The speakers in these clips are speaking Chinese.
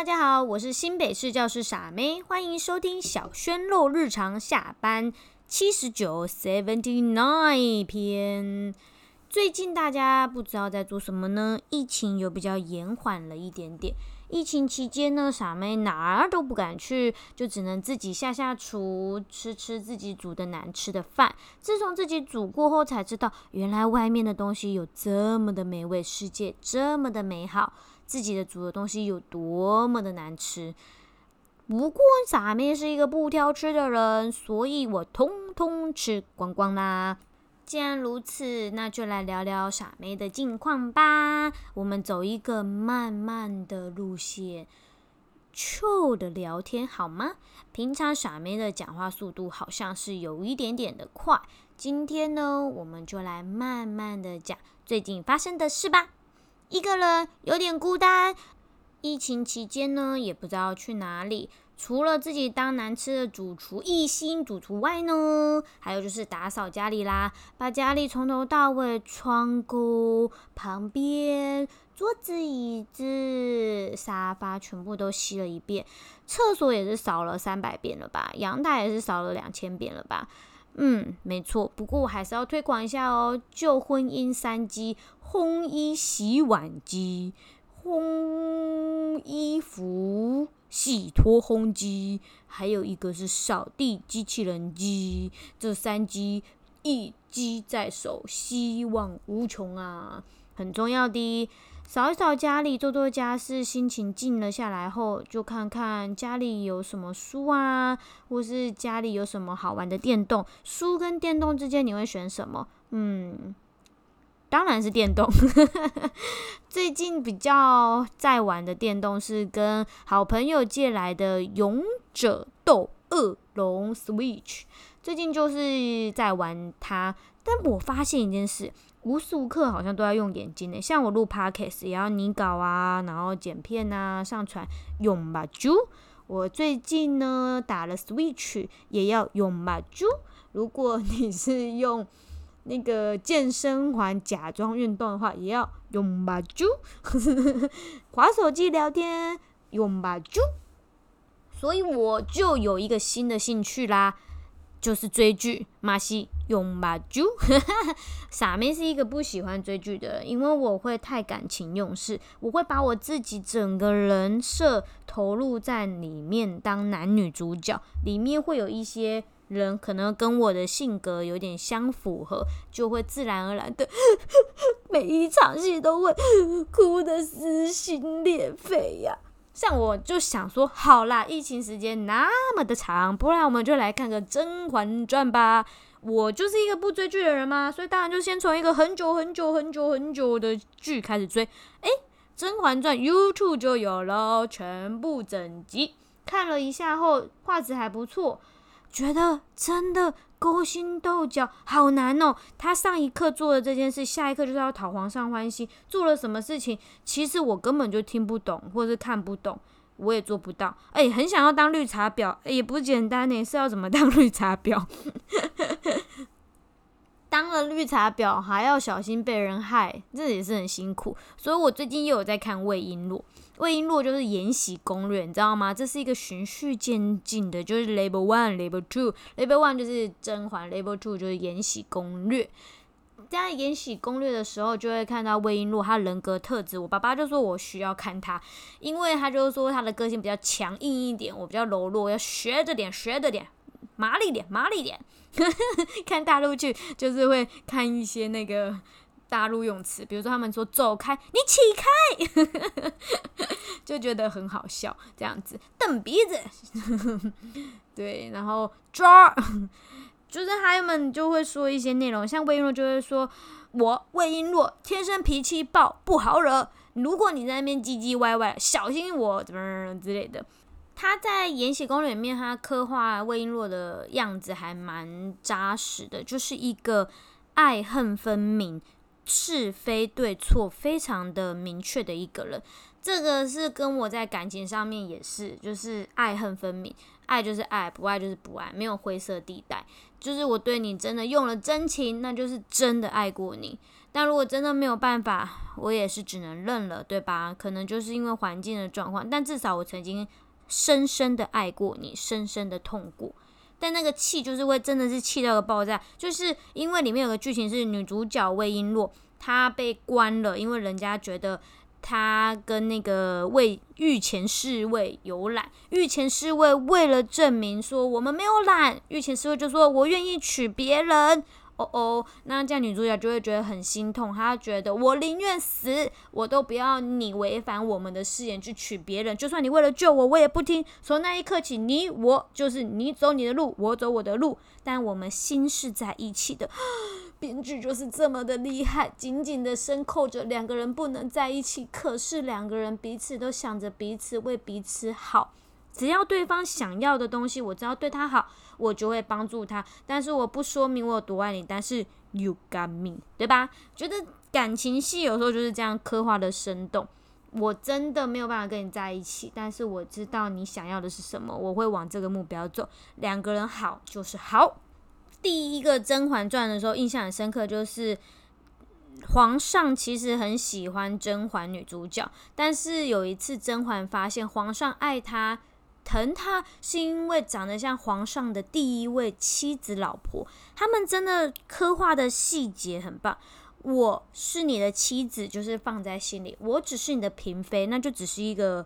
大家好，我是新北市教师傻妹，欢迎收听小轩肉日常下班七十九 seventy nine 篇。最近大家不知道在做什么呢？疫情有比较延缓了一点点。疫情期间呢，傻妹哪儿都不敢去，就只能自己下下厨，吃吃自己煮的难吃的饭。自从自己煮过后，才知道原来外面的东西有这么的美味，世界这么的美好。自己的煮的东西有多么的难吃，不过傻妹是一个不挑吃的人，所以我通通吃光光啦。既然如此，那就来聊聊傻妹的近况吧。我们走一个慢慢的路线臭的聊天好吗？平常傻妹的讲话速度好像是有一点点的快，今天呢，我们就来慢慢的讲最近发生的事吧。一个人有点孤单，疫情期间呢，也不知道去哪里。除了自己当难吃的主厨一心主厨外呢，还有就是打扫家里啦，把家里从头到尾，窗钩旁边、桌子、椅子、沙发全部都吸了一遍。厕所也是扫了三百遍了吧？阳台也是扫了两千遍了吧？嗯，没错。不过我还是要推广一下哦，旧婚姻三基。烘衣洗碗机、烘衣服洗脱烘机，还有一个是扫地机器人机，这三机一机在手，希望无穷啊！很重要的，扫一扫家里，做做家事，心情静了下来后，就看看家里有什么书啊，或是家里有什么好玩的电动。书跟电动之间，你会选什么？嗯。当然是电动，最近比较在玩的电动是跟好朋友借来的《勇者斗恶龙 Switch》，最近就是在玩它。但我发现一件事，无时无刻好像都要用眼睛呢。像我录 Podcast 也要拟稿啊，然后剪片啊，上传用吧就。我最近呢打了 Switch 也要用吧就。如果你是用。那个健身环假装运动的话，也要用吧猪，滑手机聊天用吧猪，所以我就有一个新的兴趣啦，就是追剧。马西用吧猪，傻妹是一个不喜欢追剧的人，因为我会太感情用事，我会把我自己整个人设投入在里面当男女主角，里面会有一些。人可能跟我的性格有点相符合，就会自然而然的 每一场戏都会 哭得撕心裂肺呀。像我就想说，好啦，疫情时间那么的长，不然我们就来看个《甄嬛传》吧。我就是一个不追剧的人嘛，所以当然就先从一个很久很久很久很久的剧开始追。诶，《甄嬛传》YouTube 就有了全部整集，看了一下后，画质还不错。觉得真的勾心斗角好难哦！他上一刻做的这件事，下一刻就是要讨皇上欢心。做了什么事情，其实我根本就听不懂，或者是看不懂，我也做不到。哎，很想要当绿茶婊，也不简单呢。是要怎么当绿茶婊？当了绿茶婊还要小心被人害，这也是很辛苦。所以我最近又有在看《魏璎珞》。魏璎珞就是《延禧攻略》，你知道吗？这是一个循序渐进的，就是 Level One、Level Two，Level One 就是甄嬛，Level Two 就是《延禧攻略》。在《延禧攻略》的时候，就会看到魏璎珞她人格特质。我爸爸就说我需要看她，因为他就说她的个性比较强硬一点，我比较柔弱，要学着点，学着点，麻利点，麻利点。看大陆剧就是会看一些那个。大陆用词，比如说他们说“走开”，你起开，就觉得很好笑。这样子瞪鼻子，对，然后抓，就是他们就会说一些内容，像魏璎珞就会说：“我魏璎珞天生脾气暴，不好惹。如果你在那边唧唧歪歪，小心我怎么之类的。”他在《延禧攻略》里面，他刻画魏璎珞的样子还蛮扎实的，就是一个爱恨分明。是非对错非常的明确的一个人，这个是跟我在感情上面也是，就是爱恨分明，爱就是爱，不爱就是不爱，没有灰色地带。就是我对你真的用了真情，那就是真的爱过你。但如果真的没有办法，我也是只能认了，对吧？可能就是因为环境的状况，但至少我曾经深深的爱过你，深深的痛过。但那个气就是会真的是气到个爆炸，就是因为里面有个剧情是女主角魏璎珞，她被关了，因为人家觉得她跟那个魏御前侍卫有染，御前侍卫为了证明说我们没有染，御前侍卫就说我愿意娶别人。哦哦，那这样女主角就会觉得很心痛，她觉得我宁愿死，我都不要你违反我们的誓言去娶别人，就算你为了救我，我也不听。从那一刻起，你我就是你走你的路，我走我的路，但我们心是在一起的。编剧就是这么的厉害，紧紧的深扣着两个人不能在一起，可是两个人彼此都想着彼此为彼此好。只要对方想要的东西，我只要对他好，我就会帮助他。但是我不说明我有多爱你，但是 you got me，对吧？觉得感情戏有时候就是这样刻画的生动。我真的没有办法跟你在一起，但是我知道你想要的是什么，我会往这个目标走。两个人好就是好。第一个《甄嬛传》的时候，印象很深刻，就是皇上其实很喜欢甄嬛女主角，但是有一次甄嬛发现皇上爱她。疼他是因为长得像皇上的第一位妻子老婆，他们真的刻画的细节很棒。我是你的妻子，就是放在心里；我只是你的嫔妃，那就只是一个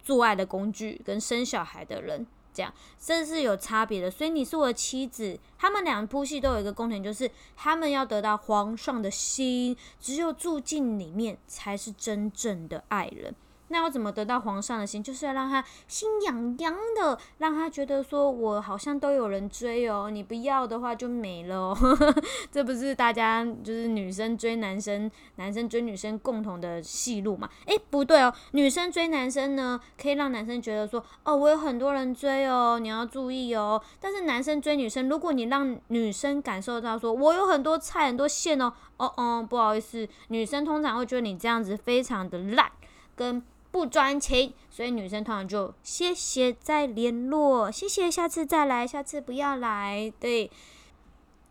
做爱的工具跟生小孩的人，这样这是有差别的。所以你是我的妻子，他们两部戏都有一个共同点，就是他们要得到皇上的心，只有住进里面才是真正的爱人。那要怎么得到皇上的心？就是要让他心痒痒的，让他觉得说我好像都有人追哦，你不要的话就没了哦。这不是大家就是女生追男生，男生追女生共同的戏路嘛？诶，不对哦，女生追男生呢，可以让男生觉得说哦，我有很多人追哦，你要注意哦。但是男生追女生，如果你让女生感受到说我有很多菜很多线哦，哦哦，不好意思，女生通常会觉得你这样子非常的烂，跟。不专情，所以女生通常就谢谢再联络，谢谢下次再来，下次不要来。对，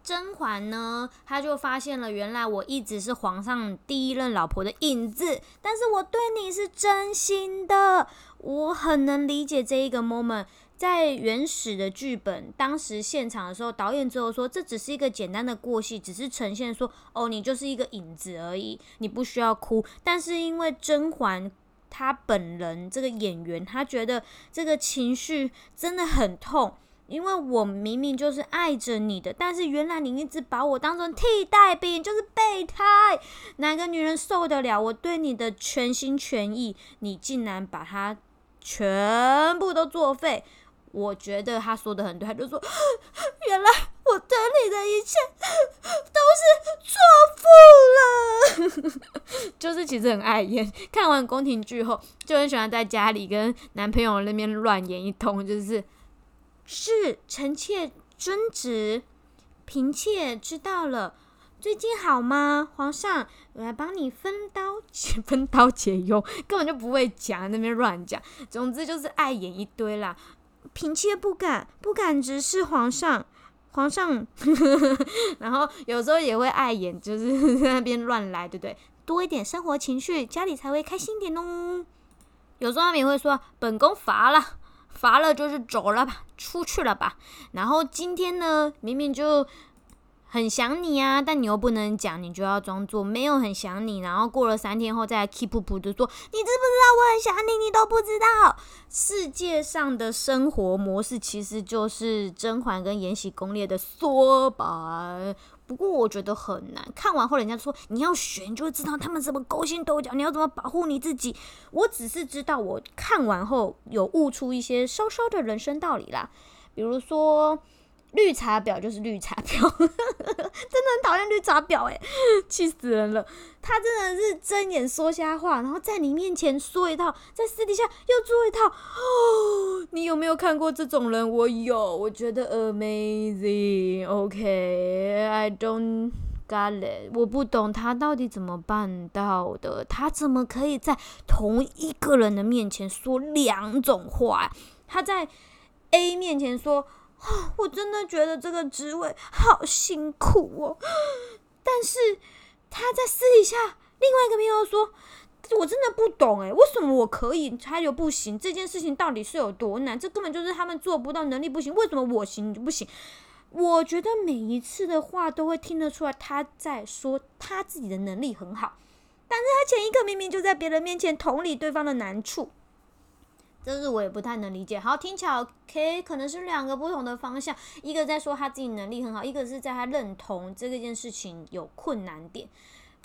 甄嬛呢，她就发现了，原来我一直是皇上第一任老婆的影子，但是我对你是真心的，我很能理解这一个 moment。在原始的剧本，当时现场的时候，导演最后说，这只是一个简单的过戏，只是呈现说，哦，你就是一个影子而已，你不需要哭。但是因为甄嬛。他本人这个演员，他觉得这个情绪真的很痛，因为我明明就是爱着你的，但是原来你一直把我当成替代品，就是备胎，哪个女人受得了我对你的全心全意？你竟然把它全部都作废。我觉得他说的很对，他就说，原来我等你的一切 都是错付了，就是其实很爱演。看完宫廷剧后，就很喜欢在家里跟男朋友那边乱演一通，就是是臣妾遵旨，嫔妾知道了。最近好吗，皇上？我来帮你分刀解 分刀解忧，根本就不会讲，那边乱讲。总之就是爱演一堆啦。嫔妾不敢，不敢直视皇上，皇上。然后有时候也会碍眼，就是 在那边乱来，对不对？多一点生活情趣，家里才会开心点哦。有时候他们也会说：“本宫乏了，乏了就是走了吧，出去了吧。”然后今天呢，明明就。很想你啊，但你又不能讲，你就要装作没有很想你。然后过了三天后再 keep 噗的说，你知不知道我很想你？你都不知道。世界上的生活模式其实就是甄嬛跟延禧攻略的缩版。不过我觉得很难。看完后人家说你要学，你就会知道他们怎么勾心斗角，你要怎么保护你自己。我只是知道我看完后有悟出一些稍稍的人生道理啦，比如说。绿茶婊就是绿茶婊，真的很讨厌绿茶婊哎，气死人了！他真的是睁眼说瞎话，然后在你面前说一套，在私底下又做一套。哦，你有没有看过这种人？我有，我觉得 amazing。OK，I don't got it。我不懂他到底怎么办到的，他怎么可以在同一个人的面前说两种话？他在 A 面前说。我真的觉得这个职位好辛苦哦，但是他在私底下另外一个朋友说。我真的不懂诶，为什么我可以，他又不行？这件事情到底是有多难？这根本就是他们做不到，能力不行。为什么我行你就不行？我觉得每一次的话都会听得出来，他在说他自己的能力很好，但是他前一刻明明就在别人面前同理对方的难处，这是我也不太能理解。好，听起来 OK，可能是两个不同的方向，一个在说他自己能力很好，一个是在他认同这件事情有困难点。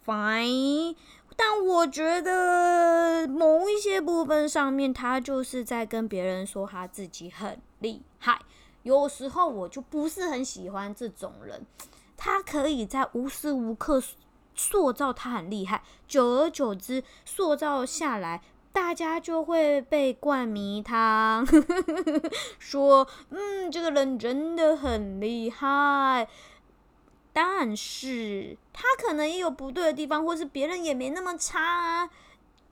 Fine。但我觉得某一些部分上面，他就是在跟别人说他自己很厉害。有时候我就不是很喜欢这种人，他可以在无时无刻塑造他很厉害，久而久之塑造下来，大家就会被灌迷汤，说嗯，这个人真的很厉害。但是他可能也有不对的地方，或是别人也没那么差啊，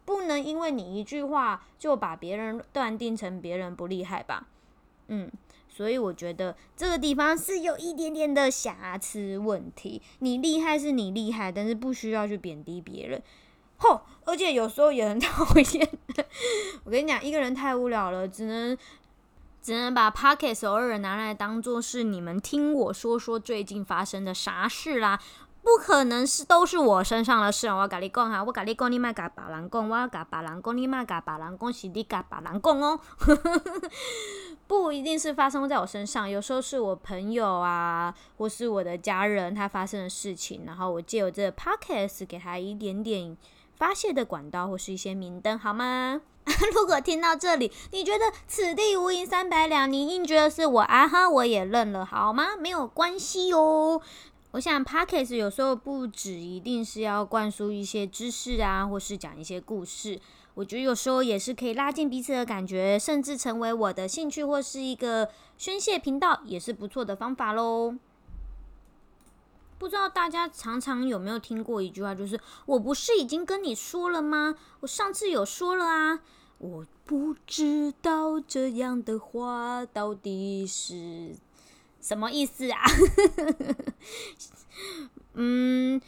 不能因为你一句话就把别人断定成别人不厉害吧？嗯，所以我觉得这个地方是有一点点的瑕疵问题。你厉害是你厉害，但是不需要去贬低别人。吼，而且有时候也很 讨厌。我跟你讲，一个人太无聊了，只能。只能把 Pocket 偶尔拿来当做是你们听我说说最近发生的啥事啦，不可能是都是我身上的事。我跟你讲哈，我跟你讲，你莫甲别人讲，我要甲别人讲，你莫甲别人讲，是你甲别人讲哦。不一定是发生在我身上，有时候是我朋友啊，或是我的家人他发生的事情，然后我借由这个 Pocket 给他一点点发泄的管道，或是一些明灯，好吗？如果听到这里，你觉得此地无银三百两，你硬觉得是我啊哈，我也认了，好吗？没有关系哦。我想 p o c k e t 有时候不止一定是要灌输一些知识啊，或是讲一些故事。我觉得有时候也是可以拉近彼此的感觉，甚至成为我的兴趣或是一个宣泄频道，也是不错的方法喽。不知道大家常常有没有听过一句话，就是“我不是已经跟你说了吗？我上次有说了啊。”我不知道这样的话到底是什么意思啊？嗯，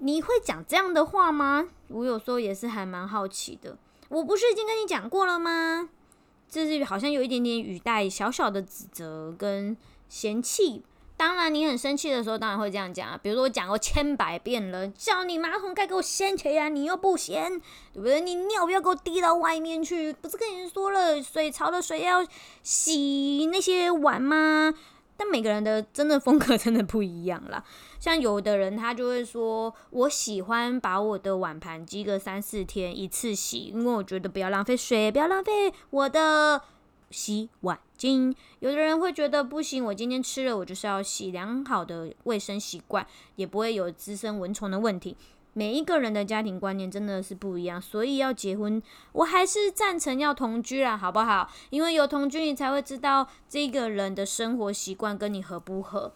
你会讲这样的话吗？我有时候也是还蛮好奇的。我不是已经跟你讲过了吗？这是好像有一点点语带小小的指责跟嫌弃。当然，你很生气的时候，当然会这样讲啊。比如说，我讲过千百遍了，叫你马桶盖给我掀起来，你又不掀，对不对？你尿不要给我滴到外面去，不是跟你说了，水槽的水要洗那些碗吗？但每个人的真的风格真的不一样啦。像有的人他就会说，我喜欢把我的碗盘积个三四天一次洗，因为我觉得不要浪费水，不要浪费我的。洗碗巾，有的人会觉得不行，我今天吃了，我就是要洗良好的卫生习惯，也不会有滋生蚊虫的问题。每一个人的家庭观念真的是不一样，所以要结婚，我还是赞成要同居啦，好不好？因为有同居，你才会知道这个人的生活习惯跟你合不合。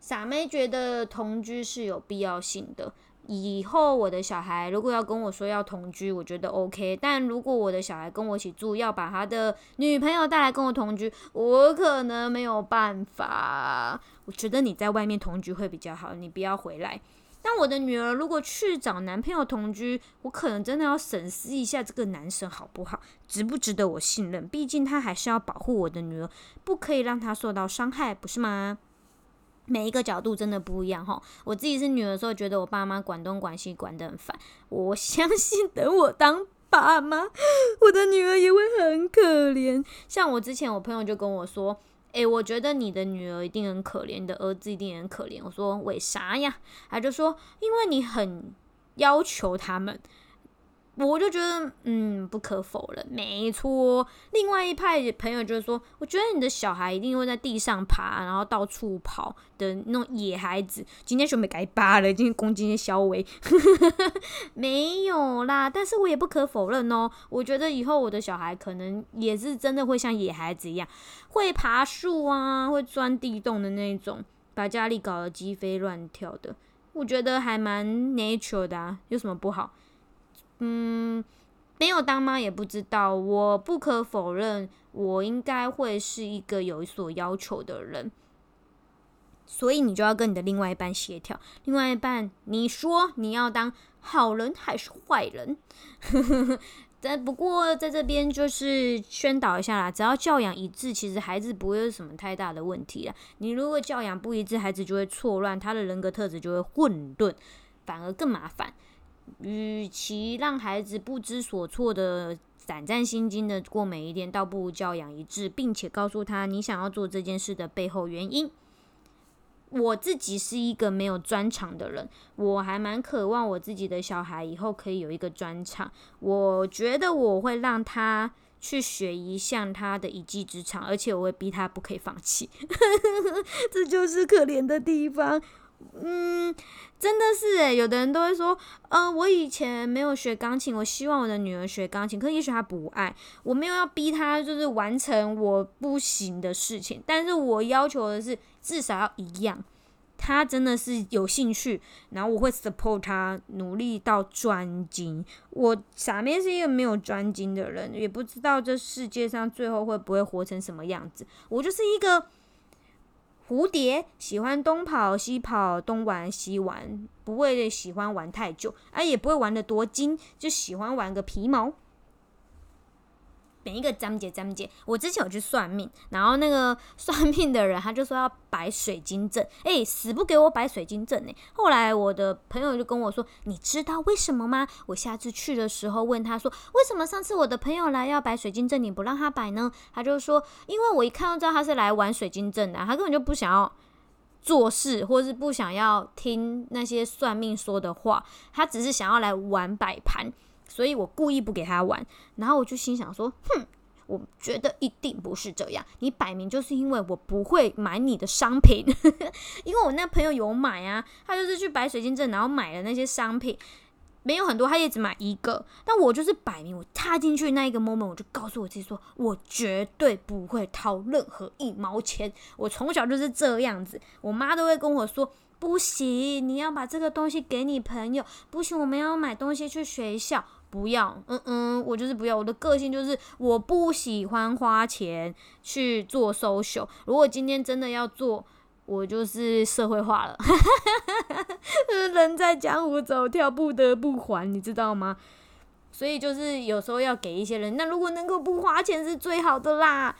傻妹觉得同居是有必要性的。以后我的小孩如果要跟我说要同居，我觉得 OK。但如果我的小孩跟我一起住，要把他的女朋友带来跟我同居，我可能没有办法。我觉得你在外面同居会比较好，你不要回来。但我的女儿如果去找男朋友同居，我可能真的要审视一下这个男生好不好，值不值得我信任？毕竟他还是要保护我的女儿，不可以让她受到伤害，不是吗？每一个角度真的不一样哈。我自己是女儿的时候，觉得我爸妈管东管西管得很烦。我 相信等我当爸妈，我的女儿也会很可怜。像我之前，我朋友就跟我说：“诶，我觉得你的女儿一定很可怜，你的儿子一定很可怜。”我说：“为啥呀？”他就说：“因为你很要求他们。”我就觉得，嗯，不可否认，没错。另外一派朋友就是说，我觉得你的小孩一定会在地上爬，然后到处跑的那种野孩子。今天准备改扒了，今天攻击些小伟，没有啦。但是我也不可否认哦，我觉得以后我的小孩可能也是真的会像野孩子一样，会爬树啊，会钻地洞的那种，把家里搞得鸡飞乱跳的。我觉得还蛮 nature 的啊，有什么不好？嗯，没有当妈也不知道。我不可否认，我应该会是一个有所要求的人。所以你就要跟你的另外一半协调。另外一半，你说你要当好人还是坏人？但不过在这边就是宣导一下啦，只要教养一致，其实孩子不会有什么太大的问题啦。你如果教养不一致，孩子就会错乱，他的人格特质就会混沌，反而更麻烦。与其让孩子不知所措的胆战心惊的过每一天，倒不如教养一致，并且告诉他你想要做这件事的背后原因。我自己是一个没有专长的人，我还蛮渴望我自己的小孩以后可以有一个专长。我觉得我会让他去学一项他的一技之长，而且我会逼他不可以放弃。这就是可怜的地方。嗯，真的是诶，有的人都会说，嗯，我以前没有学钢琴，我希望我的女儿学钢琴，可也许她不爱，我没有要逼她就是完成我不行的事情，但是我要求的是至少要一样，她真的是有兴趣，然后我会 support 她努力到专精。我傻妹是一个没有专精的人，也不知道这世界上最后会不会活成什么样子，我就是一个。蝴蝶喜欢东跑西跑，东玩西玩，不会喜欢玩太久，啊，也不会玩的多精，就喜欢玩个皮毛。每一个章节章节，我之前有去算命，然后那个算命的人他就说要摆水晶阵，哎，死不给我摆水晶阵呢。后来我的朋友就跟我说，你知道为什么吗？我下次去的时候问他说，为什么上次我的朋友来要摆水晶阵，你不让他摆呢？他就说，因为我一看就知道他是来玩水晶阵的，他根本就不想要做事，或是不想要听那些算命说的话，他只是想要来玩摆盘。所以我故意不给他玩，然后我就心想说：“哼，我觉得一定不是这样，你摆明就是因为我不会买你的商品，因为我那朋友有买啊，他就是去摆水晶镇，然后买了那些商品，没有很多，他也只买一个。但我就是摆明，我踏进去那一个 moment，我就告诉我自己说，我绝对不会掏任何一毛钱。我从小就是这样子，我妈都会跟我说。”不行，你要把这个东西给你朋友。不行，我们要买东西去学校。不要，嗯嗯，我就是不要。我的个性就是我不喜欢花钱去做 social。如果今天真的要做，我就是社会化了。人在江湖走跳，不得不还，你知道吗？所以就是有时候要给一些人。那如果能够不花钱是最好的啦。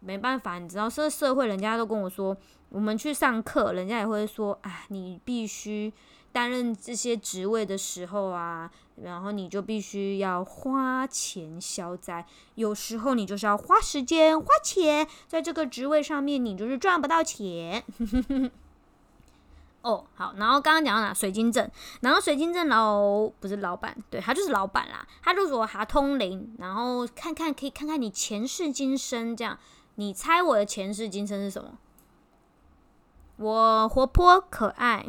没办法，你知道，这社会人家都跟我说。我们去上课，人家也会说：“啊，你必须担任这些职位的时候啊，然后你就必须要花钱消灾。有时候你就是要花时间、花钱，在这个职位上面，你就是赚不到钱。哦，好，然后刚刚讲到哪？水晶镇，然后水晶镇老不是老板，对他就是老板啦。他就说他通灵，然后看看可以看看你前世今生，这样你猜我的前世今生是什么？我活泼可爱，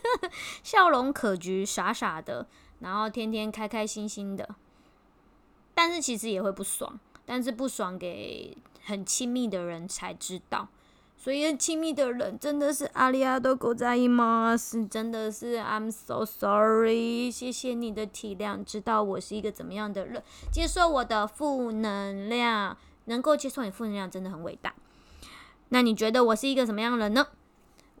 笑容可掬，傻傻的，然后天天开开心心的。但是其实也会不爽，但是不爽给很亲密的人才知道。所以亲密的人真的是阿里亚多狗在吗？是真的是 I'm so sorry，谢谢你的体谅，知道我是一个怎么样的人，接受我的负能量，能够接受你负能量真的很伟大。那你觉得我是一个什么样的人呢？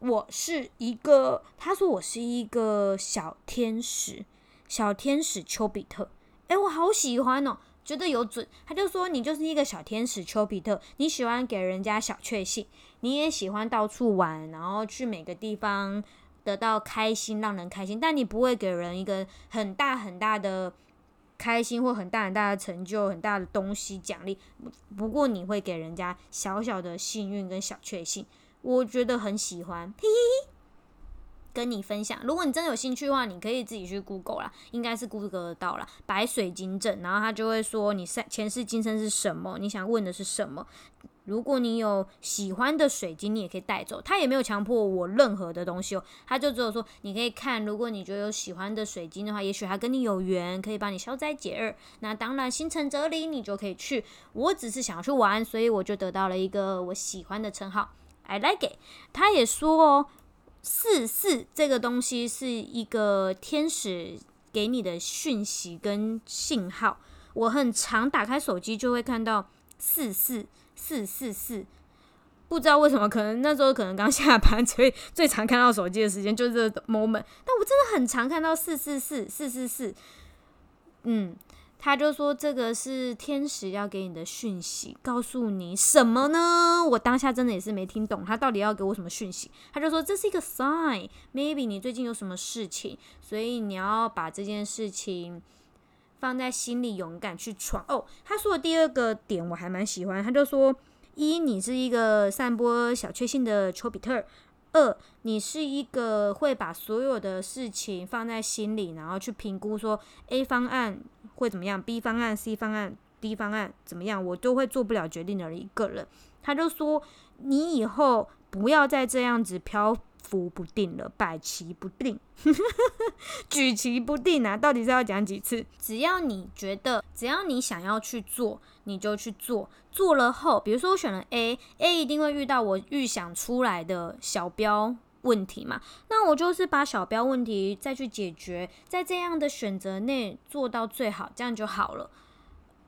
我是一个，他说我是一个小天使，小天使丘比特。诶，我好喜欢哦，觉得有准。他就说你就是一个小天使丘比特，你喜欢给人家小确幸，你也喜欢到处玩，然后去每个地方得到开心，让人开心。但你不会给人一个很大很大的开心或很大很大的成就、很大的东西奖励。不过你会给人家小小的幸运跟小确幸。我觉得很喜欢，嘿嘿嘿，跟你分享。如果你真的有兴趣的话，你可以自己去 Google 啦，应该是 Google 得到啦。白水晶镇，然后他就会说你三前世今生是什么，你想问的是什么。如果你有喜欢的水晶，你也可以带走。他也没有强迫我任何的东西哦，他就只有说你可以看。如果你觉得有喜欢的水晶的话，也许他跟你有缘，可以帮你消灾解厄。那当然心诚则灵，你就可以去。我只是想要去玩，所以我就得到了一个我喜欢的称号。I like it。他也说哦，四四这个东西是一个天使给你的讯息跟信号。我很常打开手机就会看到四四四四四，不知道为什么，可能那时候可能刚下班，所以最常看到手机的时间就是这 moment。但我真的很常看到四四四四四四，嗯。他就说：“这个是天使要给你的讯息，告诉你什么呢？”我当下真的也是没听懂他到底要给我什么讯息。他就说：“这是一个 sign，maybe 你最近有什么事情，所以你要把这件事情放在心里，勇敢去闯。”哦，他说的第二个点我还蛮喜欢，他就说：“一，你是一个散播小确幸的丘比特。”二，你是一个会把所有的事情放在心里，然后去评估说 A 方案会怎么样，B 方案、C 方案、D 方案怎么样，我都会做不了决定的一个人。他就说，你以后不要再这样子漂。浮不定了，摆棋不定，举棋不定啊！到底是要讲几次？只要你觉得，只要你想要去做，你就去做。做了后，比如说我选了 A，A 一定会遇到我预想出来的小标问题嘛？那我就是把小标问题再去解决，在这样的选择内做到最好，这样就好了。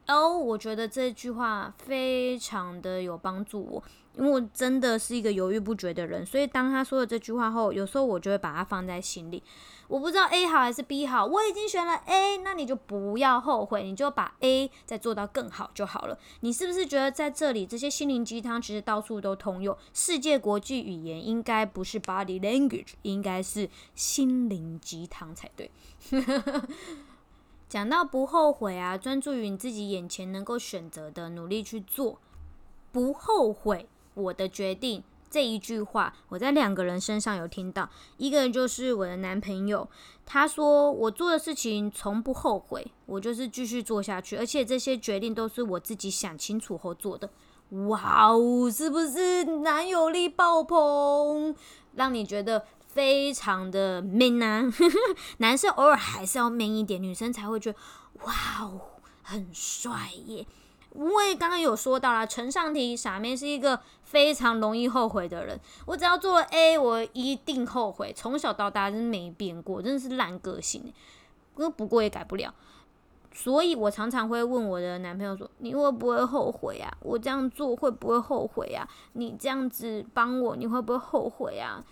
哦，我觉得这句话非常的有帮助我，因为我真的是一个犹豫不决的人，所以当他说了这句话后，有时候我就会把它放在心里。我不知道 A 好还是 B 好，我已经选了 A，那你就不要后悔，你就把 A 再做到更好就好了。你是不是觉得在这里这些心灵鸡汤其实到处都通用？世界国际语言应该不是 body language，应该是心灵鸡汤才对。讲到不后悔啊，专注于你自己眼前能够选择的，努力去做，不后悔我的决定这一句话，我在两个人身上有听到，一个人就是我的男朋友，他说我做的事情从不后悔，我就是继续做下去，而且这些决定都是我自己想清楚后做的。哇哦，是不是男友力爆棚，让你觉得？非常的 man 啊，男生偶尔还是要 man 一点，女生才会觉得哇哦很帅耶。因为刚刚有说到了，陈上题傻妹是一个非常容易后悔的人。我只要做了 A，我一定后悔。从小到大真没变过，真的是烂个性。不不过也改不了，所以我常常会问我的男朋友说：“你会不会后悔啊？我这样做会不会后悔啊？你这样子帮我，你会不会后悔啊？”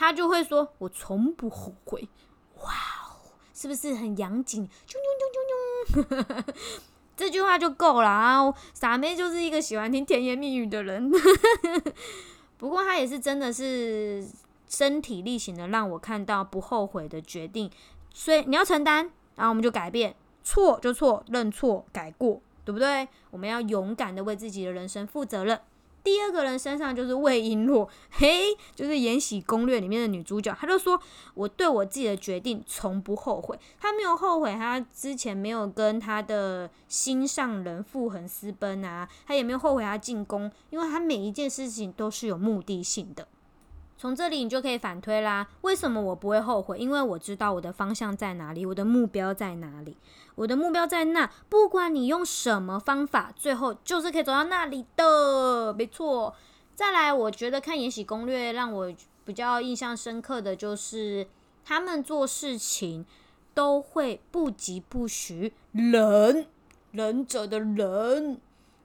他就会说：“我从不后悔。”哇哦，是不是很洋景？啾啾啾啾啾，这句话就够了啊！傻妹就是一个喜欢听甜言蜜语的人。不过他也是真的是身体力行的，让我看到不后悔的决定。所以你要承担，然后我们就改变，错就错，认错改过，对不对？我们要勇敢的为自己的人生负责任。第二个人身上就是魏璎珞，嘿，就是《延禧攻略》里面的女主角。她就说：“我对我自己的决定从不后悔。”她没有后悔，她之前没有跟她的心上人傅恒私奔啊，她也没有后悔她进宫，因为她每一件事情都是有目的性的。从这里你就可以反推啦，为什么我不会后悔？因为我知道我的方向在哪里，我的目标在哪里。我的目标在那，不管你用什么方法，最后就是可以走到那里的，没错。再来，我觉得看《延禧攻略》让我比较印象深刻的就是，他们做事情都会不疾不徐，忍，忍者的忍，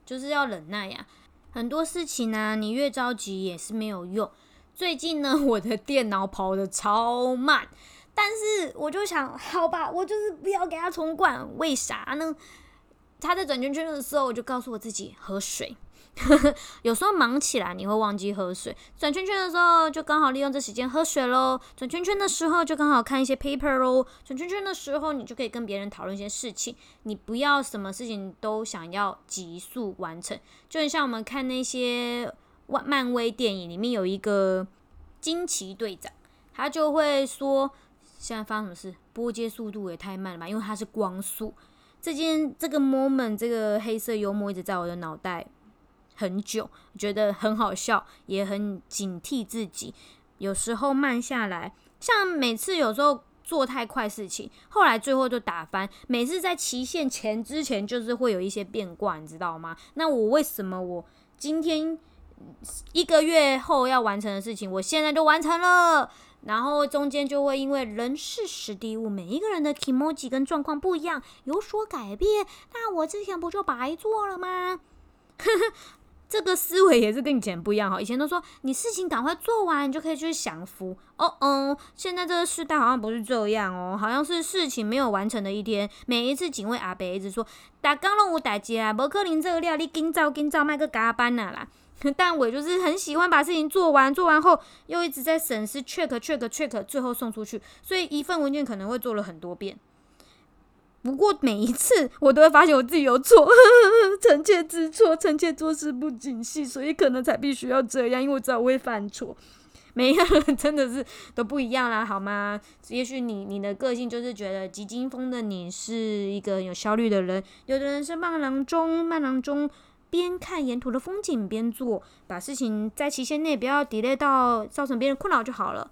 就是要忍耐呀。很多事情呢，你越着急也是没有用。最近呢，我的电脑跑得超慢，但是我就想，好吧，我就是不要给它重灌。为啥呢？它在转圈圈的时候，我就告诉我自己喝水。有时候忙起来你会忘记喝水，转圈圈的时候就刚好利用这时间喝水喽。转圈圈的时候就刚好看一些 paper 喽。转圈圈的时候你就可以跟别人讨论一些事情。你不要什么事情都想要急速完成，就很像我们看那些。漫漫威电影里面有一个惊奇队长，他就会说：“现在发生什么事？波接速度也太慢了吧？因为它是光速。”这件这个 moment，这个黑色幽默一直在我的脑袋很久，觉得很好笑，也很警惕自己。有时候慢下来，像每次有时候做太快事情，后来最后就打翻。每次在期限前之前，就是会有一些变卦，你知道吗？那我为什么我今天？一个月后要完成的事情，我现在就完成了。然后中间就会因为人事时地物，每一个人的 emoji 跟状况不一样，有所改变。那我之前不就白做了吗？这 这个思维也是跟以前不一样哈。以前都说你事情赶快做完，你就可以去享福。哦哦，现在这个时代好像不是这样哦，好像是事情没有完成的一天。每一次警卫阿伯一直说，打刚拢有代志啊，无可能这个料你今早今早卖个加班呐啦。但我就是很喜欢把事情做完，做完后又一直在审视 check check check，最后送出去。所以一份文件可能会做了很多遍。不过每一次我都会发现我自己有错，臣妾知错，臣妾做事不谨细，所以可能才必须要这样，因为我知道我会犯错。每一个人 真的是都不一样啦，好吗？也许你你的个性就是觉得急惊风的你是一个有效率的人，有的人是慢郎中，慢郎中边看沿途的风景边做，把事情在期限内不要 delay 到造成别人困扰就好了。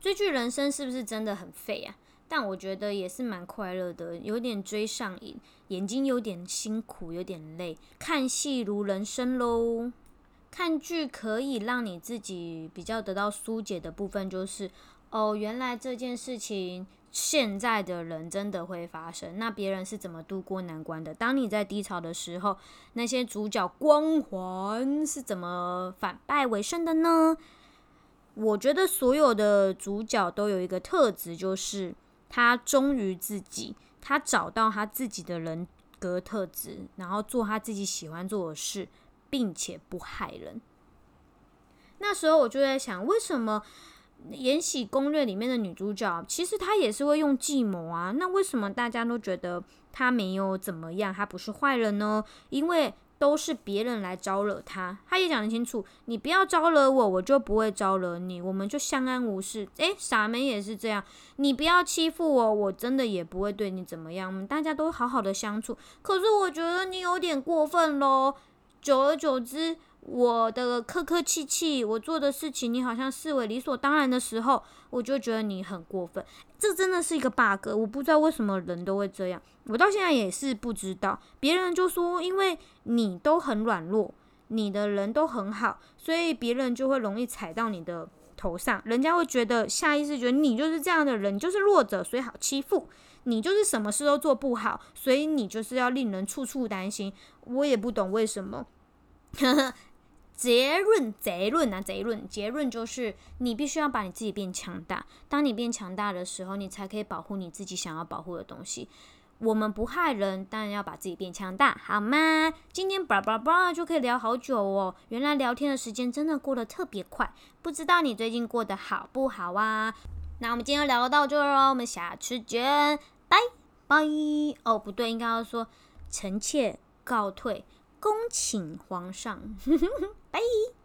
追剧人生是不是真的很废啊？但我觉得也是蛮快乐的，有点追上瘾，眼睛有点辛苦，有点累。看戏如人生喽，看剧可以让你自己比较得到疏解的部分，就是哦，原来这件事情现在的人真的会发生。那别人是怎么度过难关的？当你在低潮的时候，那些主角光环是怎么反败为胜的呢？我觉得所有的主角都有一个特质，就是。他忠于自己，他找到他自己的人格特质，然后做他自己喜欢做的事，并且不害人。那时候我就在想，为什么《延禧攻略》里面的女主角，其实她也是会用计谋啊？那为什么大家都觉得她没有怎么样，她不是坏人呢？因为都是别人来招惹她，她也讲得清楚，你不要招惹我，我就不会招惹你，我们就相安无事。诶，傻妹也是这样，你不要欺负我，我真的也不会对你怎么样，我们大家都好好的相处。可是我觉得你有点过分喽，久而久之。我的客客气气，我做的事情你好像视为理所当然的时候，我就觉得你很过分。这真的是一个 bug，我不知道为什么人都会这样。我到现在也是不知道。别人就说，因为你都很软弱，你的人都很好，所以别人就会容易踩到你的头上。人家会觉得下意识觉得你就是这样的人，你就是弱者，所以好欺负。你就是什么事都做不好，所以你就是要令人处处担心。我也不懂为什么。结论，结论啊，结论，结论就是你必须要把你自己变强大。当你变强大的时候，你才可以保护你自己想要保护的东西。我们不害人，当然要把自己变强大，好吗？今天叭叭叭就可以聊好久哦。原来聊天的时间真的过得特别快。不知道你最近过得好不好啊？那我们今天聊到这儿哦，我们下次见，拜拜。哦，不对，应该要说臣妾告退。恭请皇上，拜。